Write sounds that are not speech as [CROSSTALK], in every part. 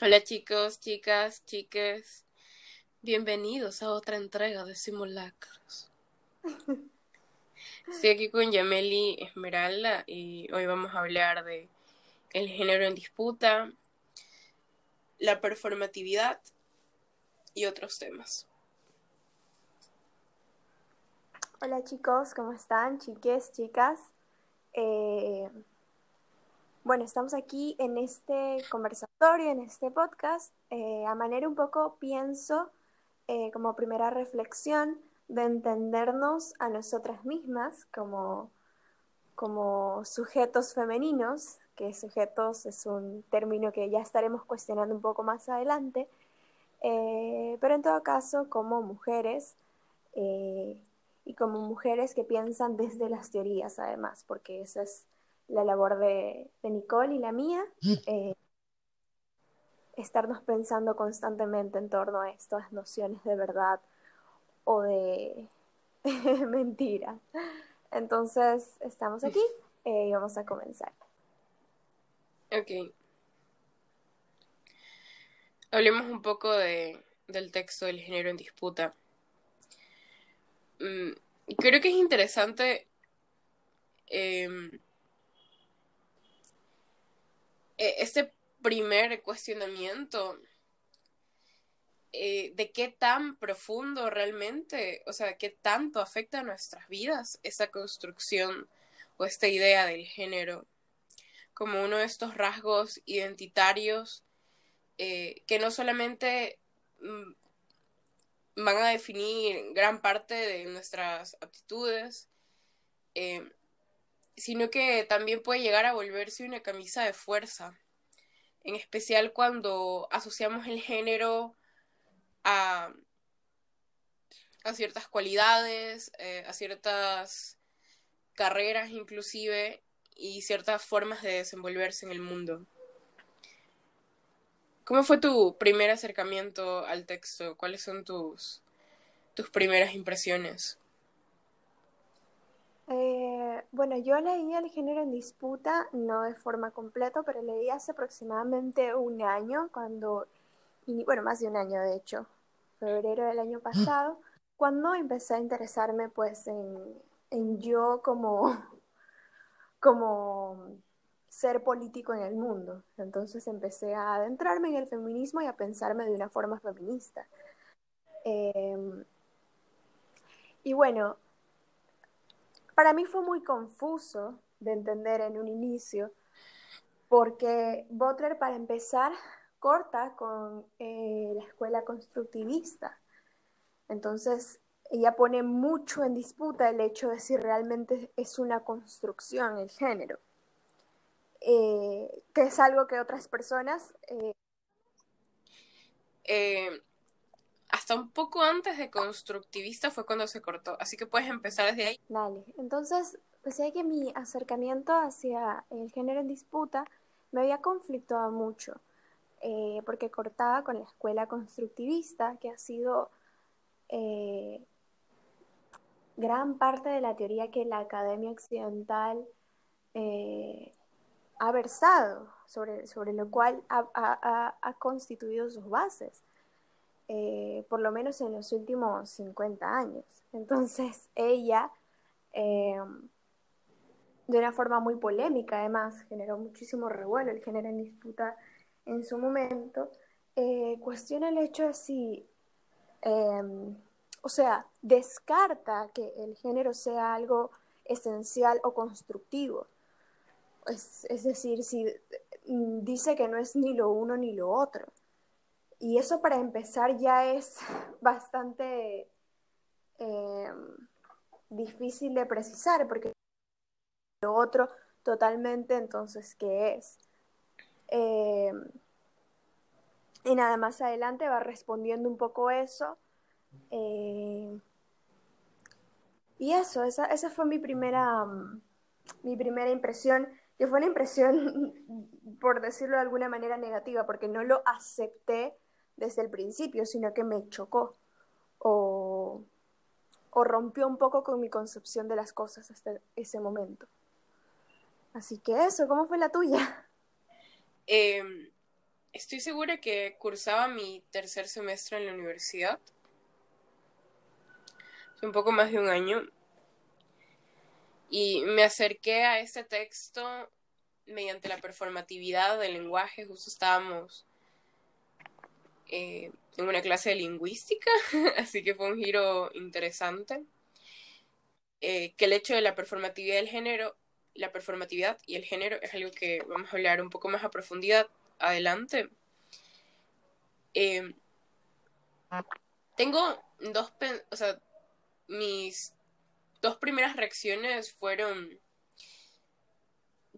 Hola chicos, chicas, chiques. Bienvenidos a otra entrega de Simulacros. Estoy aquí con Yameli Esmeralda y hoy vamos a hablar de el género en disputa, la performatividad y otros temas. Hola chicos, ¿cómo están? Chiques, chicas. Eh, bueno, estamos aquí en este conversatorio, en este podcast, eh, a manera un poco, pienso, eh, como primera reflexión, de entendernos a nosotras mismas como, como sujetos femeninos, que sujetos es un término que ya estaremos cuestionando un poco más adelante, pero en todo caso como mujeres y como mujeres que piensan desde las teorías además, porque esa es la labor de, Nicole y la mía, eh, estarnos pensando constantemente en torno a estas nociones de verdad o de [LAUGHS] mentira. Entonces, estamos aquí eh, y vamos a comenzar. Ok. Hablemos un poco de, del texto del género en disputa. Mm, creo que es interesante em, e, este primer cuestionamiento eh, de qué tan profundo realmente, o sea, qué tanto afecta a nuestras vidas esa construcción o esta idea del género como uno de estos rasgos identitarios eh, que no solamente mm, van a definir gran parte de nuestras aptitudes, eh, sino que también puede llegar a volverse una camisa de fuerza, en especial cuando asociamos el género a, a ciertas cualidades, eh, a ciertas carreras inclusive y ciertas formas de desenvolverse en el mundo. ¿Cómo fue tu primer acercamiento al texto? ¿Cuáles son tus, tus primeras impresiones? Eh, bueno, yo leí el género en disputa, no de forma completa, pero leí hace aproximadamente un año, cuando, bueno, más de un año de hecho, febrero del año pasado, cuando empecé a interesarme pues en, en yo como, [LAUGHS] como ser político en el mundo. Entonces empecé a adentrarme en el feminismo y a pensarme de una forma feminista. Em, y bueno, para mí fue muy confuso de entender en un inicio, porque Butler, para empezar, corta con eh, la escuela constructivista. Entonces, ella pone mucho en disputa el hecho de si realmente es una construcción el género. Eh, que es algo que otras personas... Eh, hasta un poco antes de constructivista fue cuando se cortó, así que puedes empezar desde ahí. Dale, entonces, decía que mi acercamiento hacia el género en disputa me había conflictuado mucho, porque cortaba con la escuela constructivista, que ha sido gran parte de la teoría que la academia occidental ha versado, sobre, sobre lo cual ha, constituido sus bases, eh, por lo menos en los últimos 50 años. [LAUGHS] Entonces ella, eh, de una forma muy polémica además, generó muchísimo revuelo, el género en disputa en su momento, eh, cuestiona el hecho de si, o sea, descarta que el género sea algo esencial o constructivo es, decir, si mm, dice que no es ni lo uno ni lo otro. Y eso para empezar ya es [LAUGHS] bastante em, difícil de precisar, porque lo otro totalmente, entonces, ¿qué es? Em, y nada más adelante va respondiendo un poco eso. Em, y eso, esa, esa fue mi primera, mi primera impresión que fue una impresión, [LAUGHS] por decirlo de alguna manera, negativa, porque no lo acepté desde el principio, sino que me chocó o, rompió un poco con mi concepción de las cosas hasta ese momento. Así que eso, ¿cómo fue la tuya? Em, estoy segura que cursaba mi tercer semestre en la universidad. Un poco más de un año. Y me acerqué a este texto mediante la performatividad del lenguaje. Justo estábamos eh, en una clase de lingüística, [LAUGHS] así que fue un giro interesante. Eh, que el hecho de la performatividad del género, la performatividad y el género es algo que vamos a hablar un poco más a profundidad adelante. Eh, tengo dos, o sea, mis dos primeras reacciones fueron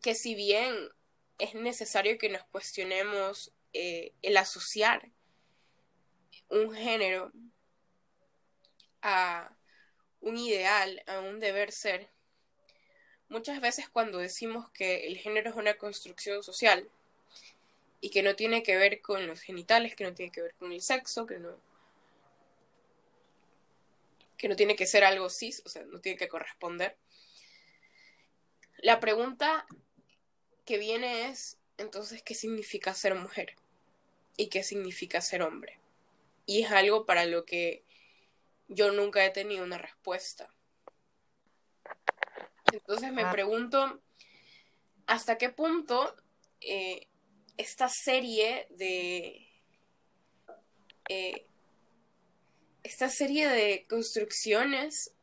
que si bien es necesario que nos cuestionemos eh, el asociar un género a un ideal, a un deber ser, muchas veces cuando decimos que el género es una construcción social y que no tiene que ver con los genitales, que no tiene que ver con el sexo, que no que no tiene que ser algo cis, o sea, no tiene que corresponder. La pregunta que viene es, entonces, ¿qué significa ser mujer? ¿Y qué significa ser hombre? Y es algo para lo que yo nunca he tenido una respuesta. Entonces me ah. pregunto, ¿hasta qué punto eh, esta serie de... Eh, esta serie de construcciones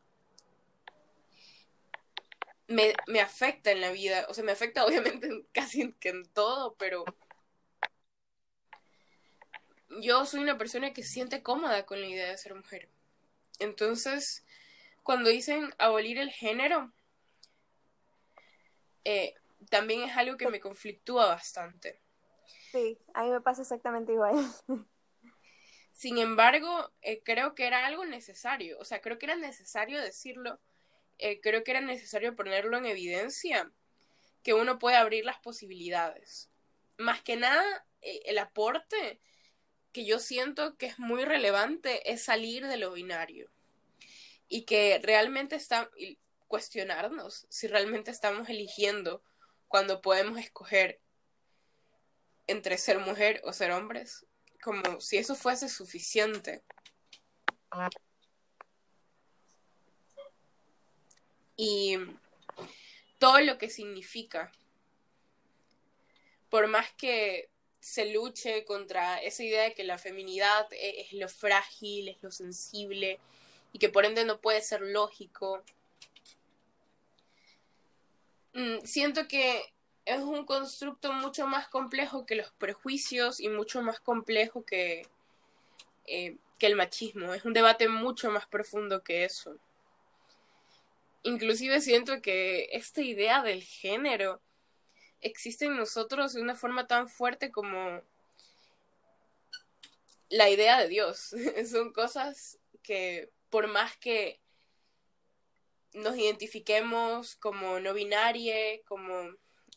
me, me, afecta en la vida. O sea, me afecta [LAUGHS] obviamente casi que en todo, pero yo soy una persona que se siente cómoda con la idea de ser mujer. Entonces, cuando dicen abolir el género, eh, también es algo que me conflictúa bastante. Sí, a mí me pasa exactamente igual. [LAUGHS] Sin embargo, eh, creo que era algo necesario, o sea, creo que era necesario decirlo, eh, creo que era necesario ponerlo en evidencia, que uno puede abrir las posibilidades. Más que nada, el aporte que yo siento que es muy relevante es salir de lo binario y que realmente está cuestionarnos si realmente estamos eligiendo cuando podemos escoger entre ser mujer o ser hombres, como si eso fuese suficiente. Y todo lo que significa, por más que se luche contra esa idea de que la feminidad e-, es lo frágil, es lo sensible y que por ende no puede ser lógico. Mm, siento que es un constructo mucho más complejo que los prejuicios y mucho más complejo que, eh, que el machismo. Es un debate mucho más profundo que eso. Inclusive siento que esta idea del género existe en nosotros de una forma tan fuerte como la idea de Dios. [LAUGHS] Son cosas que por más que nos identifiquemos como no binarie, como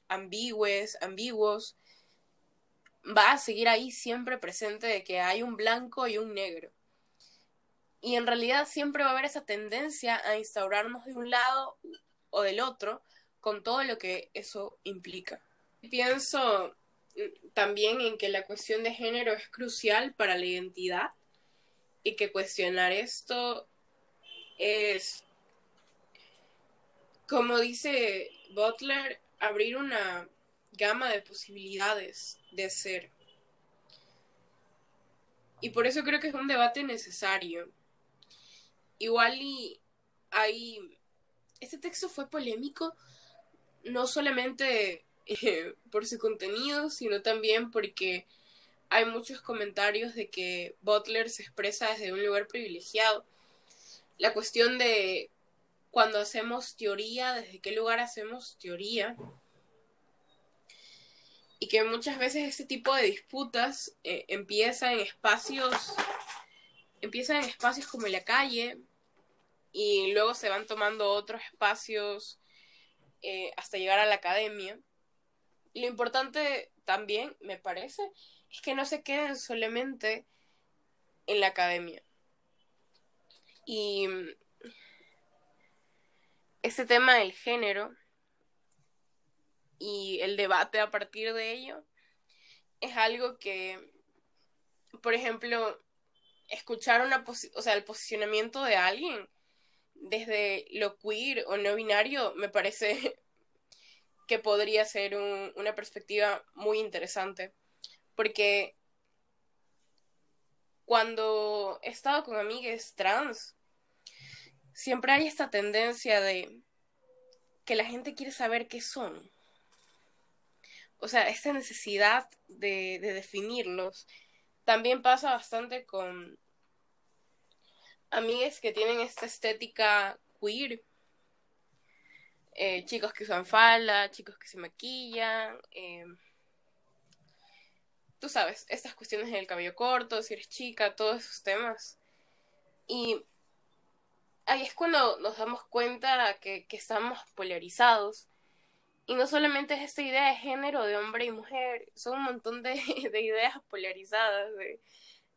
ambigües, ambiguos, va a seguir ahí siempre presente de que hay un blanco y un negro. Y en realidad siempre va a haber esa tendencia a instaurarnos de un lado o del otro, con todo lo que eso implica. Pienso mm, también en que la cuestión de género es crucial para la identidad y que cuestionar esto es, como dice Butler, abrir una gama de posibilidades de ser. Y por eso creo que es un debate necesario. Igual y hay... Este texto fue polémico no solamente eh, [LAUGHS] por su contenido, sino también porque hay muchos comentarios de que Butler se expresa desde un lugar privilegiado. La cuestión de cuando hacemos teoría, desde qué lugar hacemos teoría. Y que muchas veces este tipo de disputas eh, empieza en espacios, empiezan en espacios como la calle y luego se van tomando otros espacios eh, hasta llegar a la academia. lo importante también, me parece, es que no se queden solamente en la academia. Y ese tema del género y el debate a partir de ello es algo que, por ejemplo, escuchar una o sea, el posicionamiento de alguien desde lo queer o no binario me parece [LAUGHS] que podría ser una perspectiva muy interesante. Porque cuando he estado con amigas trans, siempre hay esta tendencia de que la gente quiere saber qué son. O sea, esta necesidad de, definirlos. También pasa bastante con amigas que tienen esta estética queer. Eh, chicos que usan falda, chicos que se maquillan. Eh, tú sabes, estas cuestiones del cabello corto, si eres chica, todos esos temas. Y ahí es cuando nos damos cuenta que, estamos polarizados. Y no solamente es esta idea de género de hombre y mujer, son un montón de, [LAUGHS] ideas polarizadas, de,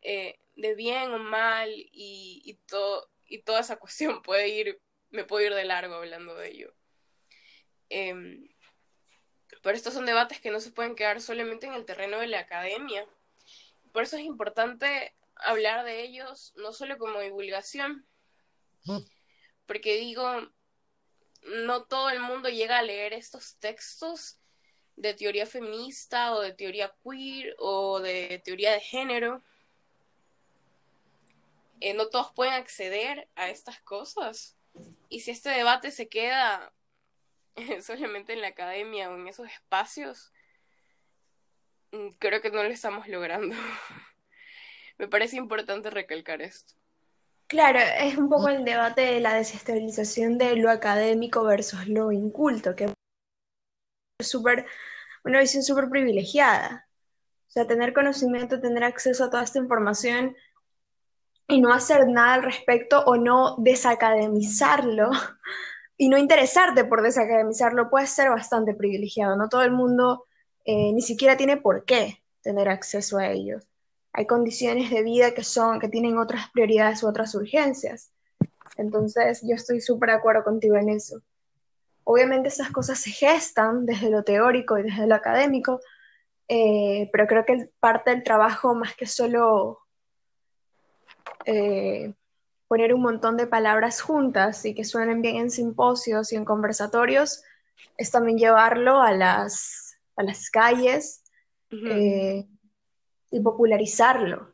eh, de, bien o mal, y, y, todo, y toda esa [LAUGHS] cuestión puede ir, me puedo ir de largo hablando de ello. Em, pero estos son debates que no se pueden quedar solamente en el terreno de la academia. Por eso es importante hablar de ellos no solo como divulgación, porque digo, no todo el mundo llega a leer estos textos de teoría feminista o de teoría queer o de teoría de género. Eh, no todos pueden acceder a estas cosas. Y si este debate se queda [LAUGHS] solamente en la academia o en esos espacios, mm, creo que no lo estamos logrando. [LAUGHS] Me parece importante recalcar esto. Claro, es un poco el debate de la desestabilización de lo académico versus lo inculto, que es super, una visión súper privilegiada. O sea, tener conocimiento, tener acceso a toda esta información y no hacer nada al respecto o no desacademizarlo [LAUGHS] y no interesarte por desacademizarlo puede ser bastante privilegiado. No todo el mundo eh, ni siquiera tiene por qué tener acceso a ellos. Hay condiciones de vida que son, que tienen otras prioridades u otras urgencias. Entonces, yo estoy súper de acuerdo contigo en eso. Obviamente esas cosas se gestan desde lo teórico y desde lo académico, eh, pero creo que parte del trabajo, más que solo eh, poner un montón de palabras juntas y que suenen bien en simposios y en conversatorios, es también llevarlo a las, a las calles eh, y popularizarlo,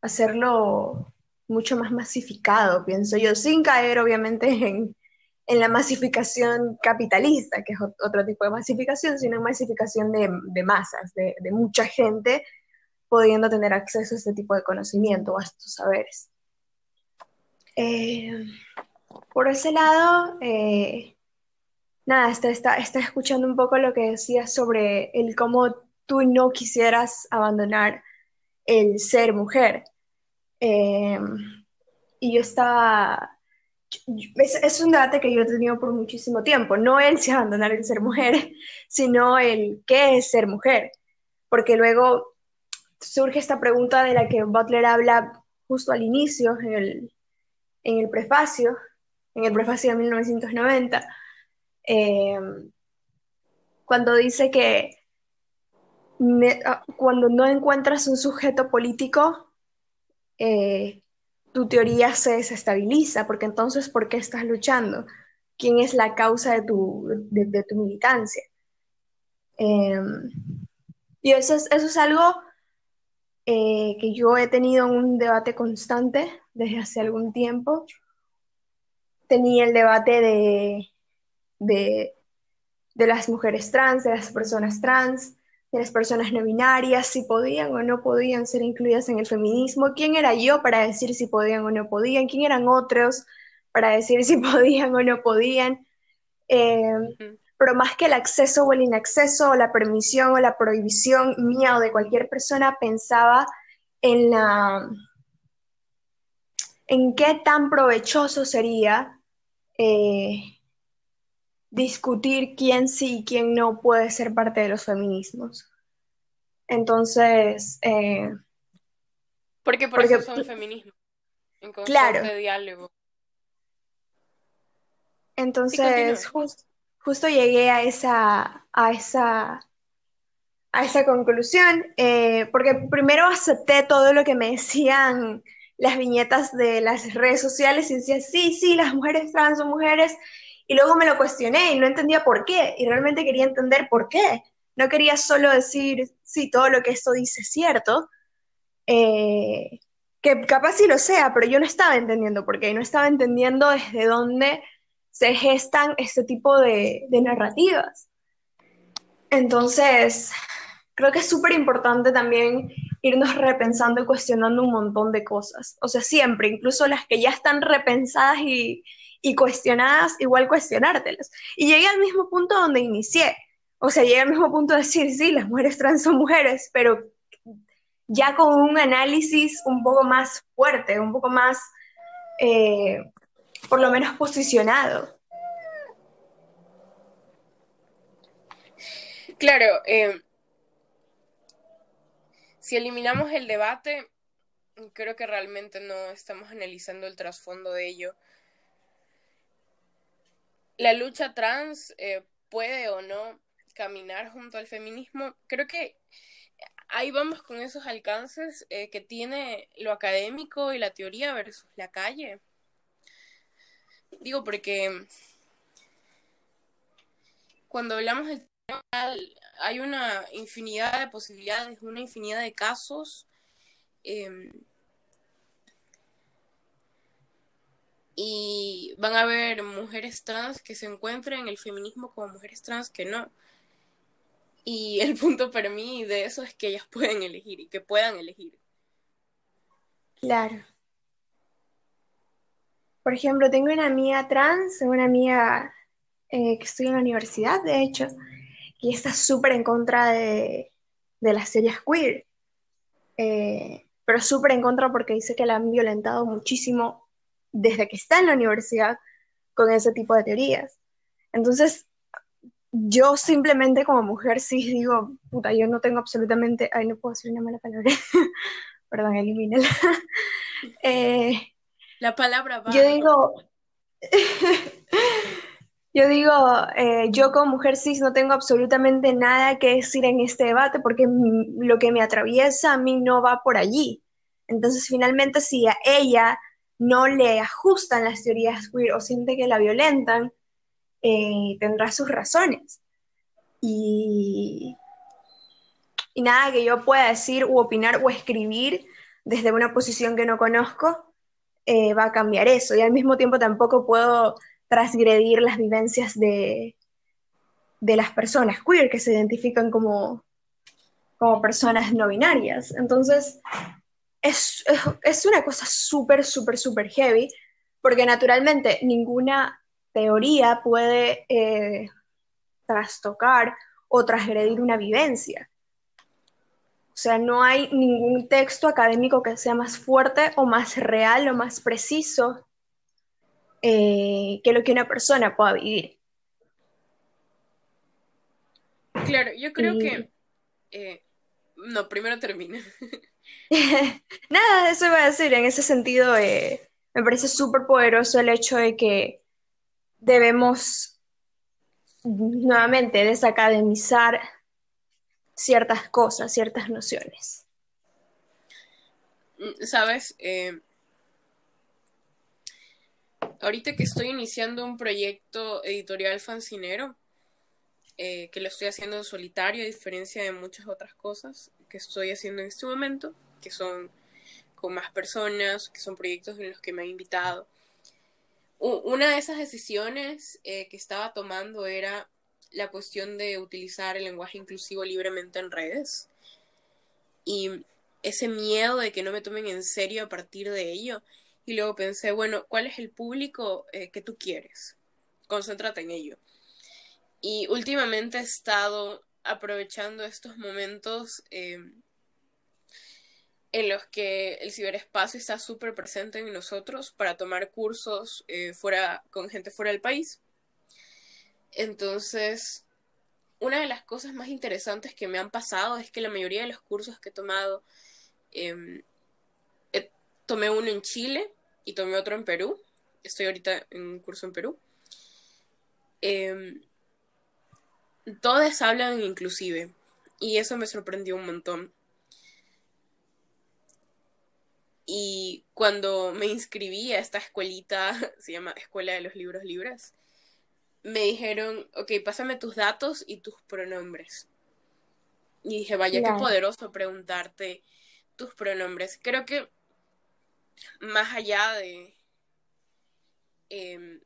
hacerlo mucho más masificado, pienso yo, sin caer obviamente en, en la masificación capitalista, que es otro tipo de masificación, sino en masificación de, de masas, de, de, mucha gente pudiendo tener acceso a este tipo de conocimiento a estos saberes. Eh, por ese lado, eh, nada, está, está, está, escuchando un poco lo que decías sobre el cómo tú no quisieras abandonar el ser mujer. Eh, y yo estaba... Es, es, un debate que yo he tenido por muchísimo tiempo, no el si abandonar el ser mujer, [LAUGHS] sino el qué es ser mujer, porque luego surge esta pregunta de la que Butler habla justo al inicio, en el, en el prefacio, en el prefacio de 1990, eh, cuando dice que ah, cuando no encuentras un sujeto político, eh, tu teoría se desestabiliza, porque entonces, ¿por qué estás luchando? ¿Quién es la causa de tu, de, tu militancia? Eh, y eso es, eso es algo que yo he tenido un debate constante desde hace algún tiempo. Tenía el debate de, de, las mujeres trans, de las personas trans, de las personas no binarias, si podían o no podían ser incluidas en el feminismo. ¿Quién era yo para decir si podían o no podían? ¿Quién eran otros para decir si [LAUGHS] podían o no podían? Eh, pero más que el acceso o el inacceso o la permisión o la prohibición mía o de cualquier persona, pensaba en la, en qué tan provechoso sería eh, discutir quién sí y quién no puede ser parte de los feminismos. Entonces... Eh, porque por eso son feminismo. En claro. de diálogo. Entonces, justo llegué a esa, a esa, a esa conclusión, eh, porque primero acepté todo lo que me decían las viñetas de las redes sociales y decía, sí, sí, las mujeres trans son mujeres, y luego me lo cuestioné y no entendía por qué, y realmente quería entender por qué. No quería solo decir, sí, todo lo que esto dice es cierto, eh, que capaz sí lo sea, pero yo no estaba entendiendo por qué, no estaba entendiendo desde dónde se gestan este tipo de, narrativas. Entonces, creo que es súper importante también irnos repensando y cuestionando un montón de cosas. O sea, siempre, incluso las que ya están repensadas y, y cuestionadas, igual cuestionártelas. Y llegué al mismo punto donde inicié. O sea, llegué al mismo punto de decir, sí, las mujeres trans son mujeres, pero ya con un análisis un poco más fuerte, un poco más, eh, por lo menos posicionado. Claro, eh, si eliminamos el debate, creo que realmente no estamos analizando el trasfondo de ello. La lucha trans eh, puede o no caminar junto al feminismo. Creo que ahí vamos con esos alcances eh, que tiene lo académico y la teoría versus la calle. Digo, porque cuando hablamos del hay una infinidad de posibilidades, una infinidad de casos. Em, y van a haber mujeres trans que se encuentren en el feminismo como mujeres trans que no. Y [LAUGHS] el punto para mí de eso es que ellas pueden elegir y que puedan elegir. Claro. Por ejemplo, tengo una amiga trans, una amiga eh, que estudia en la universidad, de hecho, y está súper en contra de, las series queer. Eh, pero súper en contra porque dice que la han violentado muchísimo desde que está en la universidad con ese tipo de teorías. Entonces, yo simplemente como mujer sí digo, puta, yo no tengo absolutamente, ay, no puedo decir una mala palabra, [LAUGHS] perdón, elimínela. [LAUGHS] eh, la palabra va. Yo digo, [LAUGHS] Yo digo, eh, yo como mujer cis no tengo absolutamente nada que decir en este debate porque lo que me atraviesa a mí no va por allí. Entonces, finalmente, si a ella no le ajustan las teorías queer o siente que la violentan, eh, tendrá sus razones. Y, y nada que yo pueda decir u opinar o escribir desde una posición que no conozco eh, va a cambiar eso. Y al mismo tiempo tampoco puedo transgredir las vivencias de, de las personas queer que se identifican como, como personas no binarias. Entonces, es, es, una cosa súper, súper, súper heavy, porque naturalmente ninguna teoría puede eh, trastocar o transgredir una vivencia. O sea, no hay ningún texto académico que sea más fuerte o más real o más preciso eh, que lo que una persona pueda vivir. Claro, yo creo que... Eh, no, primero termina. [LAUGHS] Nada, eso iba a decir. En ese sentido, eh, me parece súper poderoso el hecho de que debemos nuevamente desacademizar ciertas cosas, ciertas nociones. Mm, Sabes, eh, ahorita que estoy iniciando un proyecto editorial fancinero, eh, que lo estoy haciendo en solitario, a diferencia de muchas otras cosas que estoy haciendo en este momento, que son con más personas, que son proyectos en los que me han invitado. Una de esas decisiones eh, que estaba tomando era la cuestión de utilizar el lenguaje inclusivo libremente en redes. Y ese miedo de que no me tomen en serio a partir de ello y luego pensé, bueno, ¿cuál es el público eh, que tú quieres? Concéntrate en ello. Y últimamente he estado aprovechando estos momentos eh, en los que el ciberespacio está súper presente en nosotros para tomar cursos eh, fuera, con gente fuera del país. Entonces, una de las cosas más interesantes que me han pasado es que la mayoría de los cursos que he tomado em, tomé uno en Chile y tomé otro en Perú. Estoy ahorita en un curso en Perú. Eh, todas hablan inclusive Y eso me sorprendió un montón. Y cuando me inscribí a esta escuelita, [LAUGHS] se llama Escuela de los Libros Libres, me dijeron, ok, pásame tus datos y tus pronombres. Y dije, vaya, qué poderoso preguntarte tus pronombres. Creo que más allá de... Eh,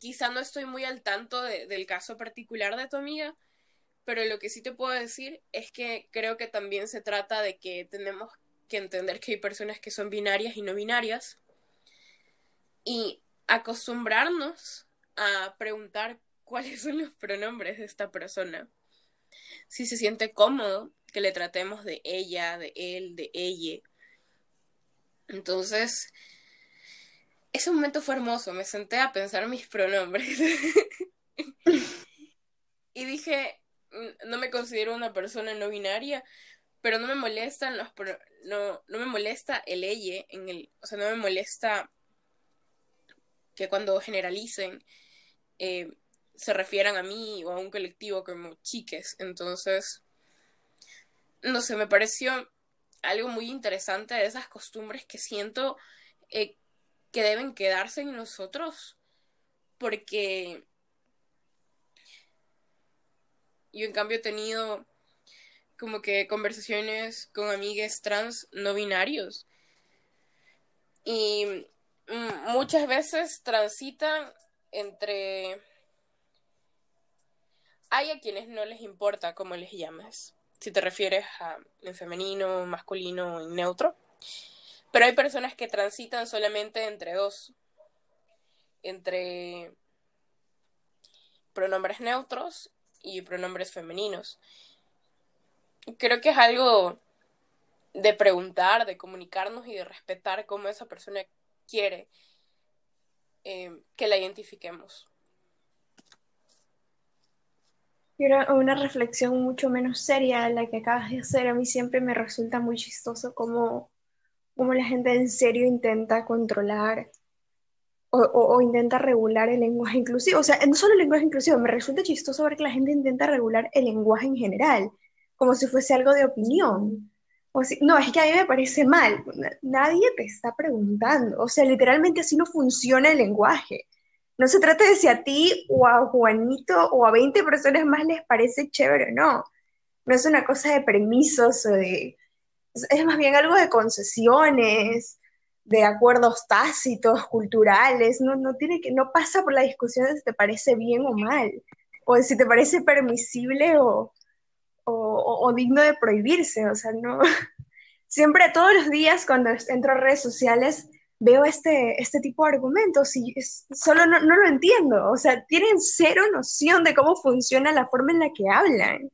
quizá no estoy muy al tanto del caso particular de tu amiga, pero lo que sí te puedo decir es que creo que también se trata de que tenemos que entender que hay personas que son binarias y no binarias y acostumbrarnos a preguntar cuáles son los pronombres de esta persona. Si se siente cómodo que le tratemos de ella, de él, de ella. Entonces, ese momento fue hermoso. Me senté a pensar mis pronombres. [LAUGHS] y dije, mm, no me considero una persona no binaria, pero no me molestan los no, no me molesta el ella en el, o sea, no me molesta que cuando generalicen eh, se refieran a mí o a un colectivo como chiques. Entonces, no sé, me pareció algo muy interesante de esas costumbres que siento eh, que deben quedarse en nosotros porque yo en cambio he tenido como que conversaciones con amigues trans no binarios. Y mm, muchas veces transitan entre... Hay a quienes no les importa cómo les llames, si te refieres a en femenino, masculino o en neutro. Pero hay personas que transitan solamente entre dos, entre pronombres neutros y pronombres femeninos creo que es algo de preguntar, de comunicarnos y de respetar cómo esa persona quiere eh, que la identifiquemos. Y una reflexión mucho menos seria la que acabas de hacer. A mí siempre me resulta muy chistoso cómo, cómo la gente en serio intenta controlar o, o, intenta regular el lenguaje inclusivo. O sea, no solo el lenguaje inclusivo, me resulta chistoso ver que la gente intenta regular el lenguaje en general como si fuese algo de opinión. Si, no, es que a mí me parece mal. Nadie te está preguntando. O sea, literalmente así no funciona el lenguaje. No se trata de si a ti o a Juanito o a 20 personas más les parece chévere o no. No es una cosa de permisos o de... Es más bien algo de concesiones, de acuerdos tácitos, culturales. No, no, tiene que, no pasa por la discusión de si te parece bien o mal. O de si te parece permisible o, o, digno de prohibirse, o sea, no. [LAUGHS] Siempre, todos los días, cuando entro a redes sociales, veo este, este tipo de argumentos y solo no, lo entiendo. O sea, tienen cero noción de cómo funciona la forma en la que hablan.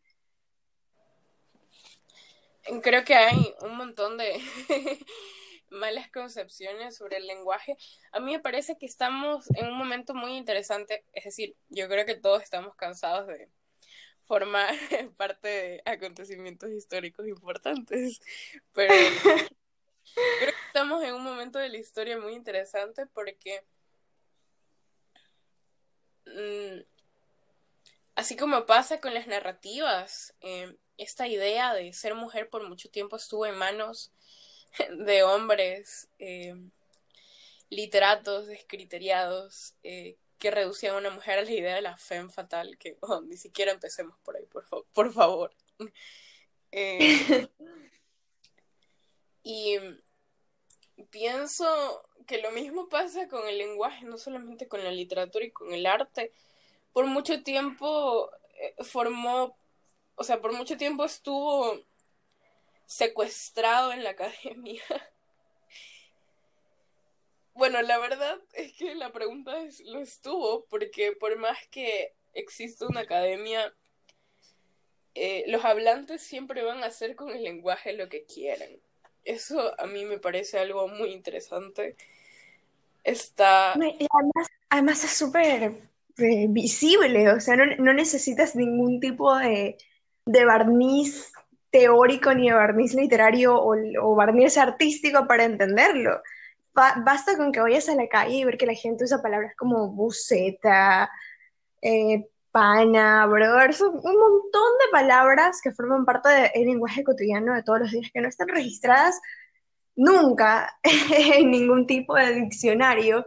Creo que hay un montón de [LAUGHS] malas concepciones sobre el lenguaje. A mí me parece que estamos en un momento muy interesante, es decir, yo creo que todos estamos cansados de formar [LAUGHS] parte de acontecimientos históricos importantes. [LAUGHS] Pero creo que estamos en un momento de la historia muy interesante porque mm, así como pasa con las narrativas, eh, esta idea de ser mujer por mucho tiempo estuvo en manos [LAUGHS] de hombres eh, literatos, descriteriados, eh, que reducían a una mujer a la idea de la femme fatal, que oh, ni siquiera empecemos por ahí, por, por favor. [LAUGHS] Eh, y pienso que lo mismo pasa con el lenguaje, no solamente con la literatura y con el arte. Por mucho tiempo eh, formó, o sea, por mucho tiempo estuvo secuestrado en la academia [LAUGHS] bueno, la verdad es que la pregunta es, lo estuvo, porque por más que exista una academia, eh, los hablantes siempre van a hacer con el lenguaje lo que quieren. Eso a mí me parece algo muy interesante. Está... además, además es súper eh, visible, o sea, no, necesitas ningún tipo de, de, barniz teórico ni de barniz literario o barniz artístico para entenderlo basta con que vayas a la calle y ver que la gente usa palabras como buceta, eh, pana, brother, son un montón de palabras que forman parte del lenguaje cotidiano de todos los días que no están registradas nunca [LAUGHS] en ningún tipo de diccionario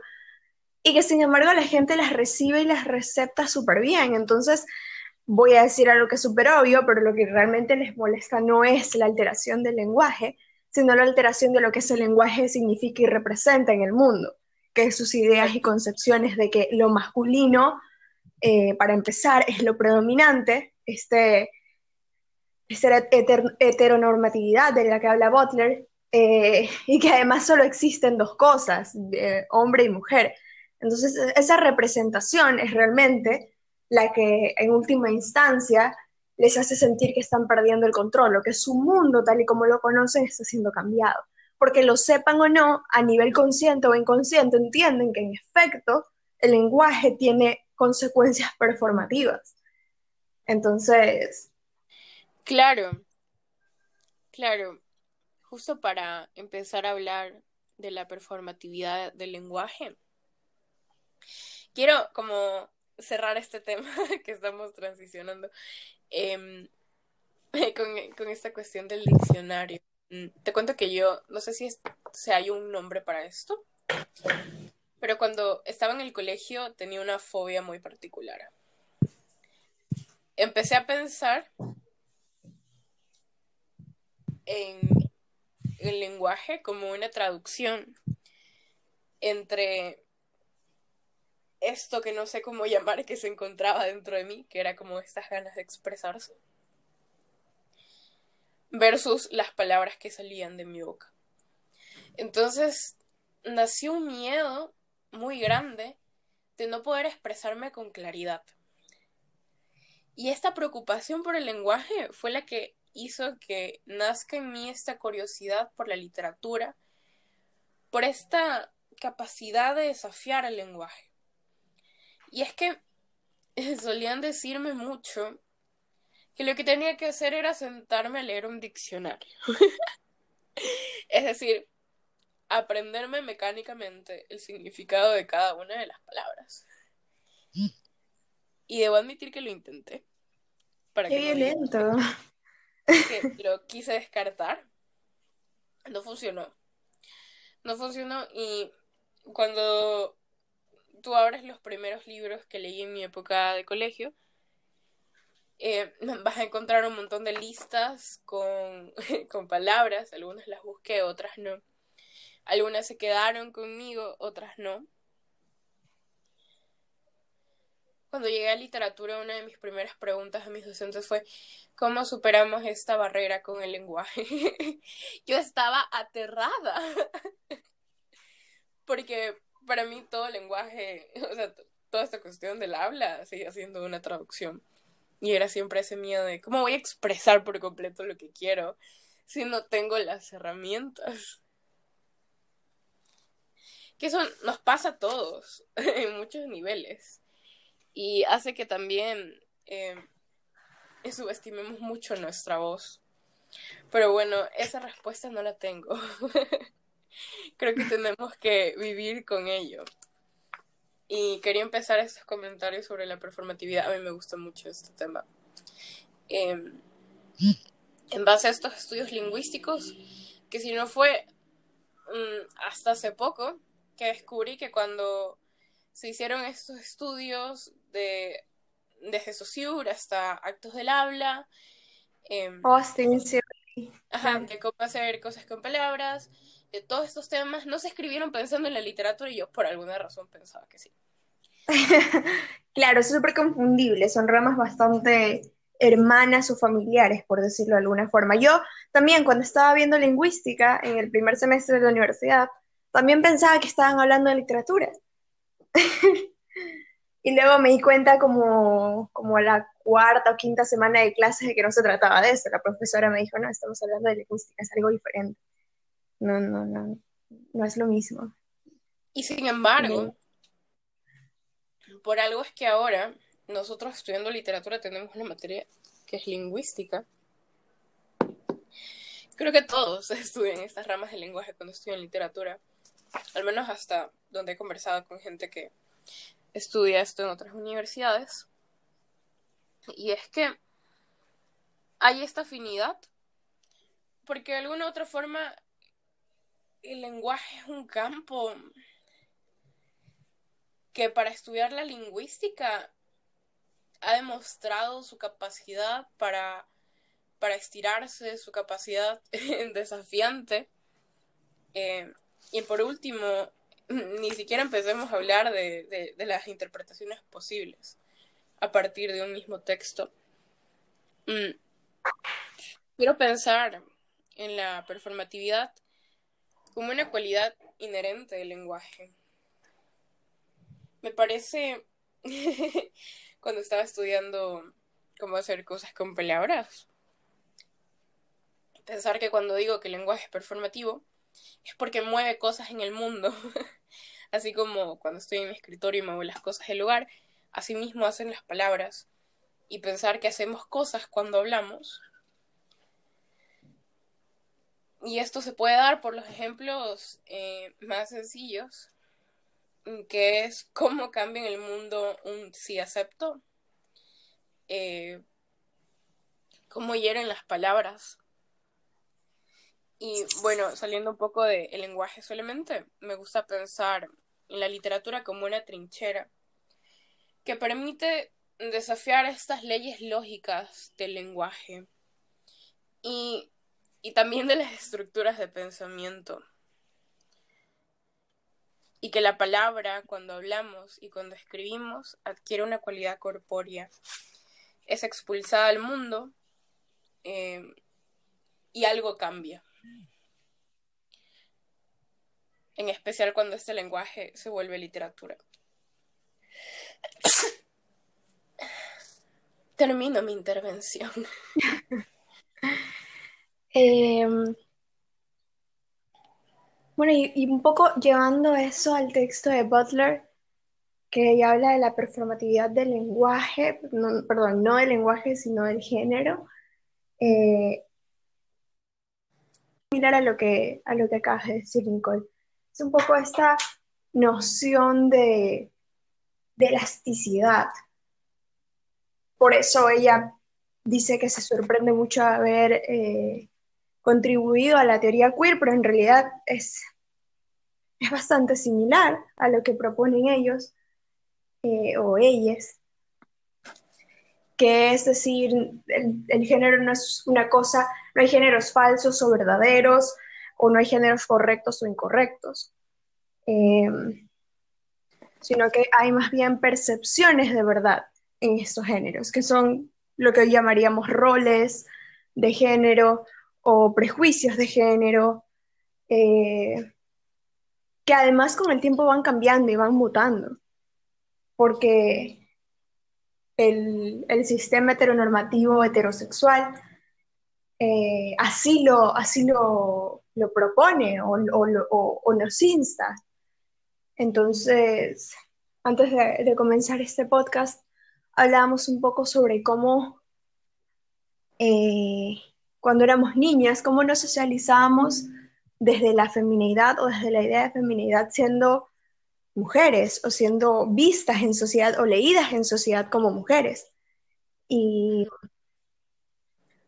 y que sin embargo la gente las recibe y las recepta súper bien. Entonces, voy a decir algo que es súper obvio, pero lo que realmente les molesta no es la alteración del lenguaje, sino la alteración de lo que ese lenguaje significa y representa en el mundo, que es sus ideas y concepciones de que lo masculino, eh, para empezar, es lo predominante, este, heteronormatividad de la que habla Butler, eh, y que además solo existen dos cosas, hombre y mujer. Entonces, esa representación es realmente la que en última instancia les hace sentir que están perdiendo el control, o que su mundo tal y como lo conocen está siendo cambiado. Porque lo sepan o no, a nivel consciente o inconsciente, entienden que en efecto el lenguaje tiene consecuencias performativas. Entonces... Claro, claro. Justo para empezar a hablar de la performatividad del lenguaje, quiero como cerrar este [LAUGHS] tema que estamos transicionando em, [LAUGHS] con, esta cuestión del diccionario. Mm, te cuento que yo, no sé si, si hay un nombre para esto, pero cuando estaba en el colegio tenía una fobia muy particular. Empecé a pensar en el lenguaje como una traducción entre esto que no sé cómo [LAUGHS] llamar que se encontraba dentro de mí, que era como estas ganas de expresarse, versus las palabras que salían de mi boca. Entonces nació un miedo muy grande de no poder expresarme con claridad. Y esta preocupación por el lenguaje fue la que hizo que nazca en mí esta curiosidad por la literatura, por esta capacidad de desafiar el lenguaje. Y es que [LAUGHS] solían decirme mucho que lo que tenía que hacer era sentarme a leer un diccionario. [LAUGHS] es decir, aprenderme mecánicamente el significado de cada una de las palabras. Y debo admitir que lo intenté. Para Qué violento. [LAUGHS] que lo quise descartar. No funcionó. No funcionó y cuando tú abres los primeros libros que leí en mi época de colegio, eh, [LAUGHS] vas a encontrar un montón de listas con, [LAUGHS] con palabras, algunas las busqué, otras no. Algunas se quedaron conmigo, otras no. Cuando llegué a literatura, una de mis primeras preguntas a mis docentes fue, ¿cómo superamos esta barrera con el lenguaje? [LAUGHS] Yo estaba aterrada, porque para mí todo lenguaje, [LAUGHS] o sea, toda esta cuestión del habla sigue siendo una traducción. Y era siempre ese miedo de cómo voy a expresar por completo lo que quiero si no tengo las herramientas. Que eso nos pasa a todos [LAUGHS] en muchos niveles. Y hace que también eh, subestimemos mucho nuestra voz. Pero bueno, esa respuesta no la tengo. [LAUGHS] [LAUGHS] creo que tenemos que vivir con ello. Y quería empezar estos comentarios sobre la performatividad. A mí me gusta mucho este tema. Em, en base a estos estudios lingüísticos, que si no fue mm, hasta hace poco que descubrí que cuando se hicieron estos estudios de desde Saussure hasta actos del habla, eh, Austin, Ajá, de cómo hacer cosas con palabras, de todos estos temas no se escribieron pensando en la literatura y yo por alguna razón pensaba que sí. [LAUGHS] claro, es súper confundible, son ramas bastante hermanas o familiares, por decirlo de alguna forma. Yo también cuando estaba viendo lingüística en el primer semestre de la universidad, también pensaba que estaban hablando de literatura. [LAUGHS] y luego me di cuenta como, como la cuarta o quinta semana de clases de que no se trataba de eso. La profesora me dijo, no, estamos hablando de lingüística, es algo diferente no, no, no, no es lo mismo. Y sin embargo, por algo es que ahora nosotros estudiando literatura tenemos una materia que es lingüística. Creo que todos [LAUGHS] estudian estas ramas del lenguaje cuando estudian literatura, al menos hasta donde he conversado con gente que estudia esto en otras universidades. Y es que hay esta afinidad, porque de alguna u otra forma el lenguaje es un campo que para estudiar la lingüística ha demostrado su capacidad para, para estirarse, su capacidad [LAUGHS] desafiante. Eh, y por último, ni siquiera empecemos a hablar de, las interpretaciones posibles a partir de un mismo texto. Mm. Quiero pensar en la performatividad como una cualidad inherente del lenguaje. Me parece, [LAUGHS] cuando estaba estudiando cómo hacer cosas con palabras, pensar que cuando digo que el lenguaje es performativo, es porque mueve cosas en el mundo. [LAUGHS] Así como cuando estoy en mi escritorio y muevo las cosas del lugar, así mismo hacen las palabras. Y pensar que hacemos cosas cuando hablamos. Y esto se puede dar por los ejemplos eh, más sencillos, que es cómo cambia en el mundo un sí acepto, eh, cómo hieren las palabras. Y bueno, saliendo un poco del lenguaje solamente, me gusta pensar en la literatura como una trinchera que permite desafiar estas leyes lógicas del lenguaje. Y, y también de las estructuras de pensamiento. Y que la palabra, cuando hablamos y cuando escribimos, adquiere una cualidad corpórea. Es expulsada al mundo eh, y algo cambia en especial cuando este lenguaje se vuelve literatura. [COUGHS] Termino mi intervención. [LAUGHS] Em, bueno, y, un poco llevando eso al texto de Butler, que ya habla de la performatividad del lenguaje, perdón, no del lenguaje, sino del género. Eh, similar a lo que, a lo que acabas de decir, Nicole. Es un poco esta noción de, elasticidad. Por eso ella dice que se sorprende mucho haber eh, contribuido a la teoría queer, pero en realidad es, es bastante similar a lo que proponen ellos eh, o ellas que es decir, el, género no es una cosa, no hay géneros falsos o verdaderos, o no hay géneros correctos o incorrectos, em, sino que hay más bien percepciones de verdad en estos géneros, que son lo que hoy llamaríamos roles de género o prejuicios de género, eh, que además con el tiempo van cambiando y van mutando, porque el, sistema heteronormativo heterosexual eh, así, lo, así lo, propone o, o, nos insta. Entonces, antes de, comenzar este podcast, hablábamos un poco sobre cómo eh, cuando éramos niñas, cómo nos socializábamos desde la feminidad o desde la idea de feminidad siendo mujeres o siendo vistas en sociedad o leídas en sociedad como mujeres. Y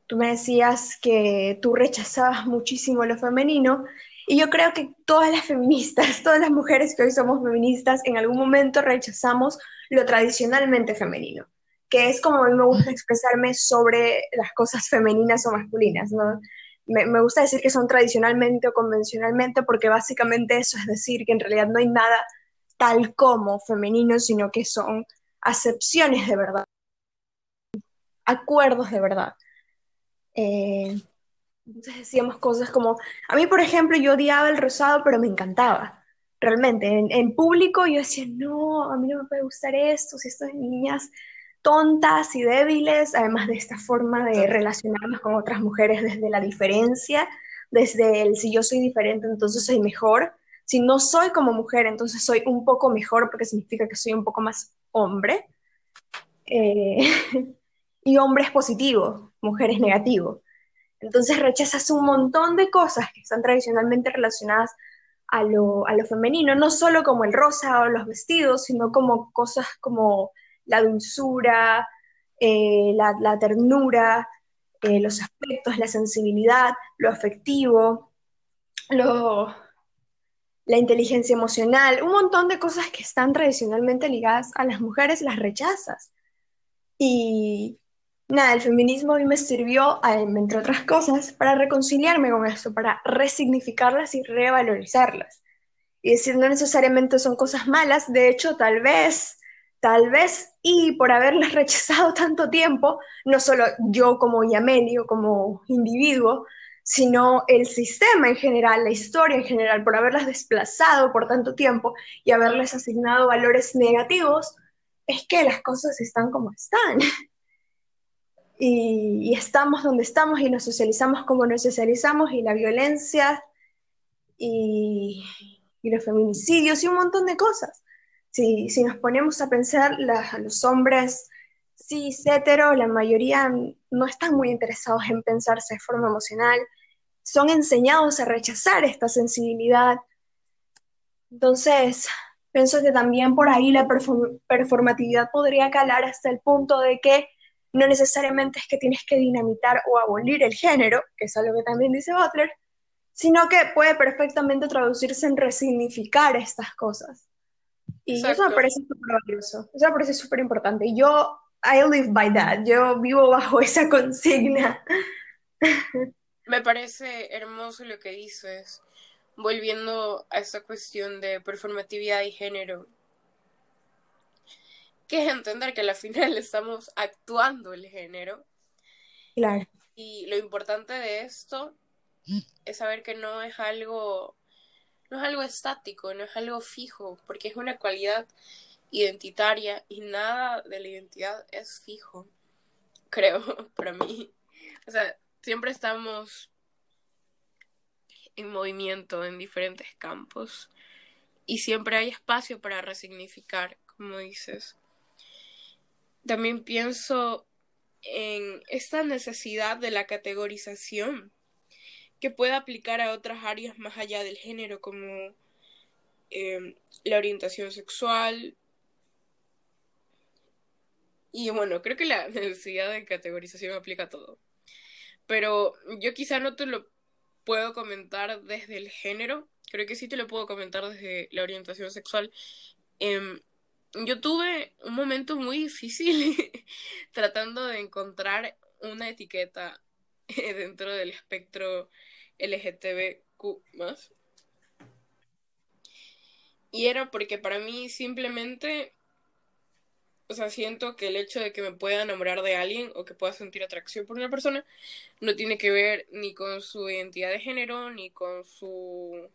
tú me decías que tú rechazabas muchísimo lo femenino y yo creo que todas las feministas, [LAUGHS] todas las mujeres que hoy somos feministas, en algún momento rechazamos lo tradicionalmente femenino, que es como a mí me gusta expresarme sobre las cosas femeninas o masculinas, ¿no? Me, me gusta decir que son tradicionalmente o convencionalmente porque básicamente eso es decir que en realidad no hay nada tal como femenino, sino que son acepciones de verdad, acuerdos de verdad. Eh, entonces decíamos cosas como, a mí por ejemplo yo odiaba el rosado, pero me encantaba. Realmente, en, público yo decía, no, a mí no me puede gustar esto, si estas niñas tontas y débiles, además de esta forma de relacionarnos con otras mujeres desde la diferencia, desde el si yo soy diferente, entonces soy mejor, si no soy como mujer, entonces soy un poco mejor porque significa que soy un poco más hombre. Eh, [LAUGHS] y hombre es positivo, mujer es negativo. Entonces rechazas un montón de cosas que están tradicionalmente relacionadas a lo, a lo femenino, no solo como el rosa o los vestidos, sino como cosas como la dulzura, eh, la, ternura, eh, los aspectos, la sensibilidad, lo afectivo, la inteligencia emocional, un montón de cosas que están tradicionalmente ligadas a las mujeres, las rechazas. Y nada, el feminismo a mí me sirvió, entre otras cosas, para reconciliarme con eso, para resignificarlas y revalorizarlas. Y decir, no necesariamente son cosas malas, de hecho, tal vez, tal vez, y por haberlas [LAUGHS] rechazado tanto tiempo, no solo yo como Yamelio, como individuo, sino el sistema en general, la historia en general, por haberlas desplazado por tanto tiempo y haberles asignado valores negativos, es que las cosas están como están. [LAUGHS] Y, estamos donde estamos y nos socializamos como nos socializamos y la violencia y, los feminicidios y un montón de cosas. Si, nos ponemos a pensar, los hombres cis, hetero, la mayoría no están muy interesados en pensarse de forma emocional, son enseñados a rechazar esta sensibilidad. Entonces, pienso que también por ahí la performatividad podría calar hasta el punto de que no necesariamente es que tienes que dinamitar o abolir el género, que es algo que también dice Butler, sino que puede perfectamente traducirse en resignificar estas cosas. Y eso me parece súper valioso, eso me parece súper importante. Yo, I live by that, yo vivo bajo [LAUGHS] esa consigna. Me parece hermoso lo que dices, volviendo a esa cuestión de performatividad y género, que es entender que al final [LAUGHS] estamos actuando el género. Claro. Y lo importante de esto es saber que no es algo, no es algo estático, no es algo fijo, porque es una cualidad identitaria y nada de la identidad es fijo, creo, [LAUGHS] para mí. O sea, siempre estamos en movimiento en diferentes campos y siempre hay espacio para resignificar, como dices. También pienso en esta necesidad de la categorización que puede aplicar a otras áreas más allá del género, como em, la orientación sexual. Y bueno, creo que la [LAUGHS] necesidad de categorización aplica a todo pero yo quizá no te lo puedo comentar desde el género, creo que sí te lo puedo comentar desde la orientación sexual. Em, yo tuve un momento muy difícil [LAUGHS] tratando de encontrar una etiqueta [LAUGHS] dentro del espectro LGTBQ Y era porque para mí simplemente o sea, siento que el hecho de que me pueda enamorar de alguien o que pueda sentir atracción por una persona no tiene que ver ni con su identidad de género, ni con su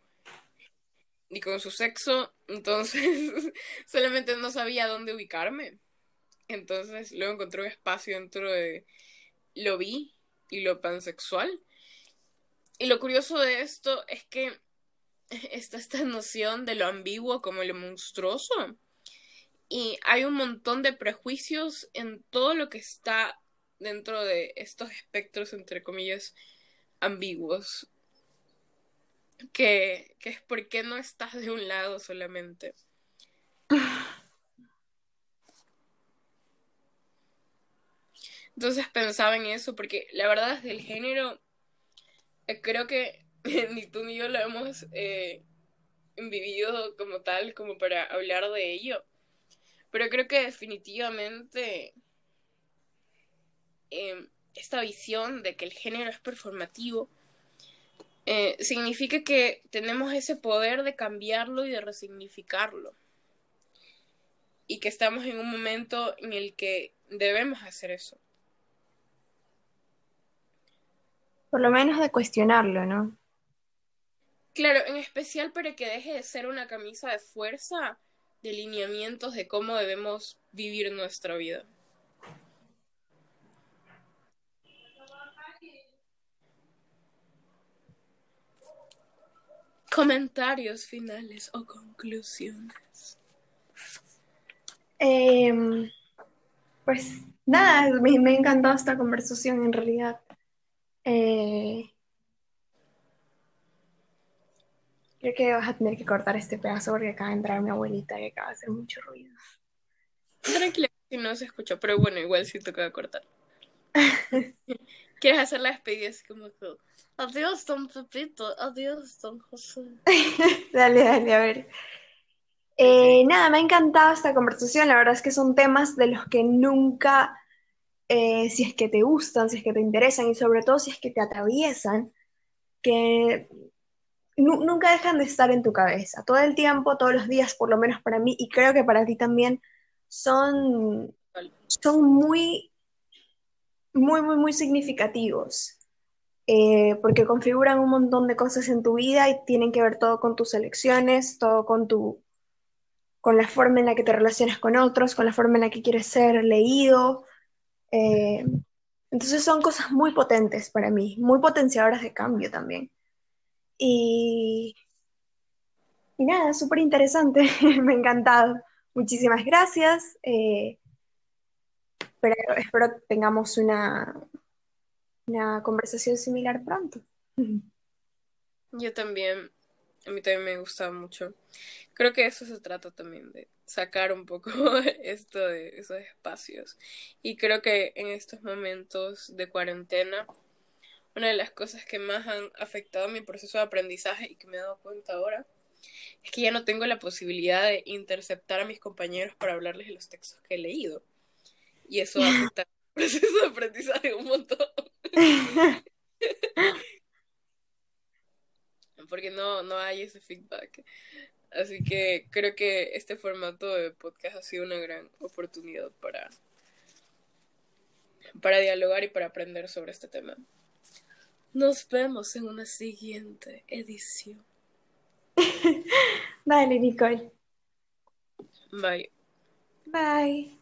ni con su sexo, entonces [LAUGHS] solamente no sabía dónde ubicarme. Entonces luego encontré un espacio dentro de lo vi y lo pansexual. Y lo curioso de esto es que [LAUGHS] está esta noción de lo ambiguo como lo monstruoso y hay un montón de prejuicios en todo lo que está dentro de estos espectros, entre comillas, ambiguos. Que, que es por qué no estás de un lado solamente. [LAUGHS] Entonces pensaba en eso, porque la verdad es del género, eh, creo que [LAUGHS] ni tú ni yo lo hemos eh, vivido como tal, como para hablar de ello. Pero creo que definitivamente em, esta visión de que el género es performativo eh, significa que tenemos ese poder de cambiarlo y de resignificarlo. Y que estamos en un momento en el que debemos hacer eso. Por lo menos de cuestionarlo, ¿no? Claro, en especial para que deje de ser una camisa de fuerza de lineamientos de cómo debemos vivir nuestra vida. Comentarios finales o conclusiones. Em, pues nada, me, me, ha encantado esta conversación en realidad. Eh, Creo que vas a tener que cortar este pedazo porque acaba de entrar mi abuelita y acaba de hacer mucho ruido. Tranquila, Sí, no se escuchó, pero bueno, igual sí toca cortar. [LAUGHS] ¿Quieres hacer la despedida así como que, adiós, don Pepito, adiós, don José? [LAUGHS] dale, dale, a ver. Eh, nada, me ha encantado esta conversación, la verdad es que son temas de los que nunca, eh, si es que te gustan, si es que te interesan y sobre todo si es que te atraviesan, que nunca dejan de estar en tu cabeza, todo el tiempo, todos los días, por lo menos para mí, y creo que para ti también, son, son muy, muy, muy, muy significativos, eh, porque configuran un montón de cosas en tu vida y tienen que ver todo con tus elecciones, todo con tu con la forma en la que te relacionas con otros, con la forma en la que quieres ser leído. Eh, entonces son cosas muy potentes para mí, muy potenciadoras de cambio también. Y, nada, súper interesante, [LAUGHS] me ha encantado. Muchísimas gracias. Eh, pero espero que tengamos una, una conversación similar pronto. Yo también, a mí también me gusta mucho. Creo que eso se trata también de sacar un poco [LAUGHS] esto de esos espacios. Y creo que en estos momentos de cuarentena una de las cosas que más han afectado mi proceso de aprendizaje y que me he dado cuenta ahora es que ya no tengo la posibilidad de interceptar a mis compañeros para hablarles de los textos que he leído. Y eso afecta [LAUGHS] mi proceso de aprendizaje un montón. [LAUGHS] Porque no, no hay ese feedback. Así que creo que este formato de podcast ha sido una gran oportunidad para, para dialogar y para aprender sobre este tema. Nos vemos en una siguiente edición. [LAUGHS] Vale, Nicole. Bye. Bye.